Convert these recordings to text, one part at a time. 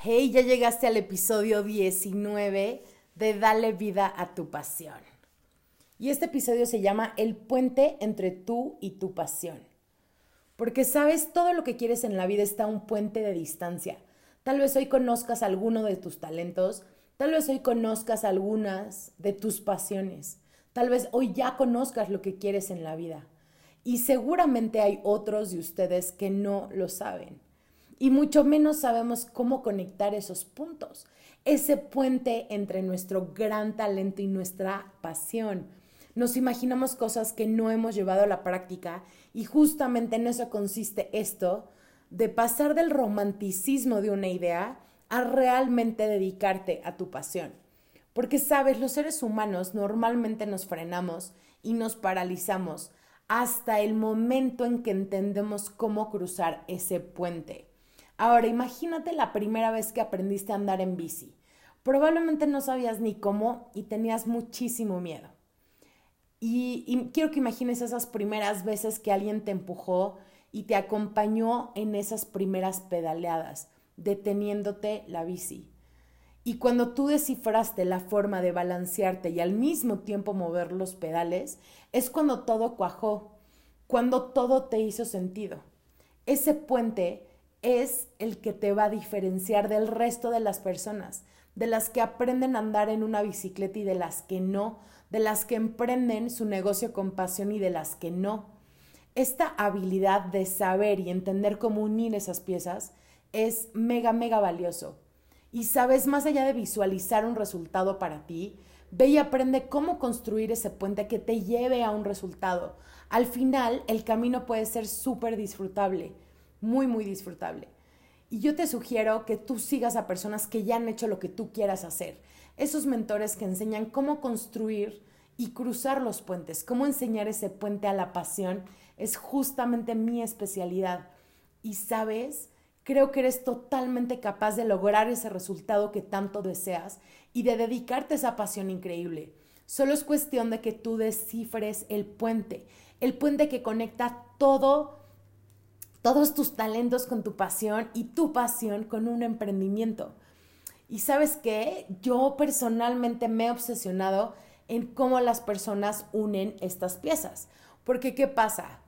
Hey, ya llegaste al episodio 19 de Dale vida a tu pasión. Y este episodio se llama El puente entre tú y tu pasión. Porque sabes, todo lo que quieres en la vida está un puente de distancia. Tal vez hoy conozcas alguno de tus talentos, tal vez hoy conozcas algunas de tus pasiones, tal vez hoy ya conozcas lo que quieres en la vida. Y seguramente hay otros de ustedes que no lo saben y mucho menos sabemos cómo conectar esos puntos, ese puente entre nuestro gran talento y nuestra pasión. Nos imaginamos cosas que no hemos llevado a la práctica y justamente en eso consiste esto, de pasar del romanticismo de una idea a realmente dedicarte a tu pasión. Porque sabes, los seres humanos normalmente nos frenamos y nos paralizamos hasta el momento en que entendemos cómo cruzar ese puente. Ahora, imagínate la primera vez que aprendiste a andar en bici. Probablemente no sabías ni cómo y tenías muchísimo miedo. Y, quiero que imagines esas primeras veces que alguien te empujó y te acompañó en esas primeras pedaleadas, deteniéndote la bici. Y cuando tú descifraste la forma de balancearte y al mismo tiempo mover los pedales, es cuando todo cuajó, cuando todo te hizo sentido. Ese puente es el que te va a diferenciar del resto de las personas, de las que aprenden a andar en una bicicleta y de las que no, de las que emprenden su negocio con pasión y de las que no. Esta habilidad de saber y entender cómo unir esas piezas es mega, mega valioso. Y sabes, más allá de visualizar un resultado para ti, ve y aprende cómo construir ese puente que te lleve a un resultado. Al final, el camino puede ser súper disfrutable muy, muy disfrutable. Y yo te sugiero que tú sigas a personas que ya han hecho lo que tú quieras hacer. Esos mentores que enseñan cómo construir y cruzar los puentes, cómo enseñar ese puente a la pasión, es justamente mi especialidad. Y sabes, creo que eres totalmente capaz de lograr ese resultado que tanto deseas y de dedicarte a esa pasión increíble. Solo es cuestión de que tú descifres el puente, el puente que conecta todo todos tus talentos con tu pasión y tu pasión con un emprendimiento. Y sabes qué, yo personalmente me he obsesionado en cómo las personas unen estas piezas. Porque ¿qué pasa?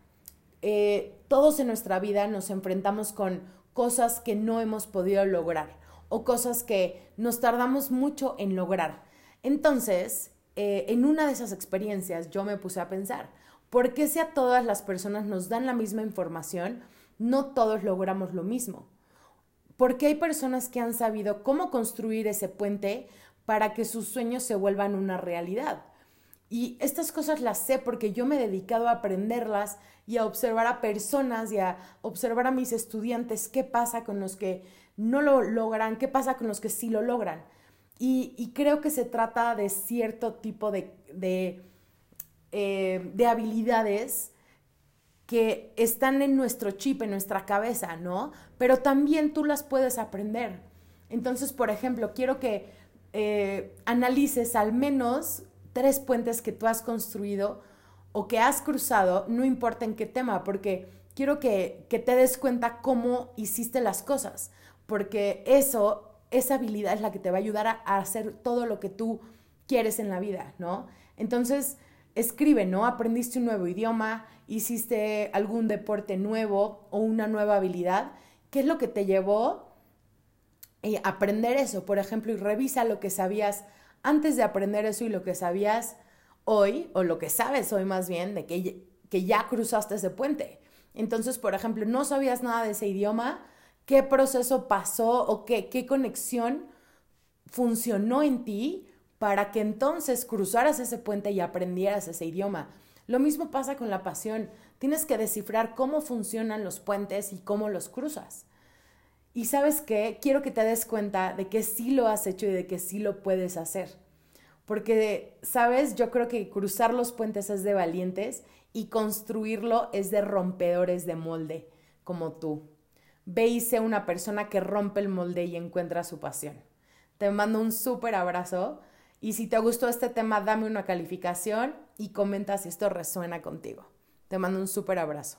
Eh, todos en nuestra vida nos enfrentamos con cosas que no hemos podido lograr o cosas que nos tardamos mucho en lograr. Entonces, eh, en una de esas experiencias yo me puse a pensar, ¿por qué si a todas las personas nos dan la misma información? No todos logramos lo mismo. Porque hay personas que han sabido cómo construir ese puente para que sus sueños se vuelvan una realidad. Y estas cosas las sé porque yo me he dedicado a aprenderlas y a observar a personas y a observar a mis estudiantes qué pasa con los que no lo logran, qué pasa con los que sí lo logran. Y, creo que se trata de cierto tipo de, de, eh, de habilidades que están en nuestro chip, en nuestra cabeza, ¿no? Pero también tú las puedes aprender. Entonces, por ejemplo, quiero que eh, analices al menos tres puentes que tú has construido o que has cruzado, no importa en qué tema, porque quiero que, que te des cuenta cómo hiciste las cosas, porque eso, esa habilidad es la que te va a ayudar a, a hacer todo lo que tú quieres en la vida, ¿no? Entonces, escribe, ¿no? Aprendiste un nuevo idioma, hiciste algún deporte nuevo o una nueva habilidad. ¿Qué es lo que te llevó a eh, aprender eso? Por ejemplo, y revisa lo que sabías antes de aprender eso y lo que sabías hoy, o lo que sabes hoy más bien, de que, que ya cruzaste ese puente. Entonces, por ejemplo, no sabías nada de ese idioma, qué proceso pasó o qué, qué conexión funcionó en ti para que entonces cruzaras ese puente y aprendieras ese idioma. Lo mismo pasa con la pasión. Tienes que descifrar cómo funcionan los puentes y cómo los cruzas. Y sabes qué, quiero que te des cuenta de que sí lo has hecho y de que sí lo puedes hacer. Porque, sabes, yo creo que cruzar los puentes es de valientes y construirlo es de rompedores de molde, como tú. Ve y sé una persona que rompe el molde y encuentra su pasión. Te mando un súper abrazo y si te gustó este tema, dame una calificación y comenta si esto resuena contigo. Te mando un súper abrazo.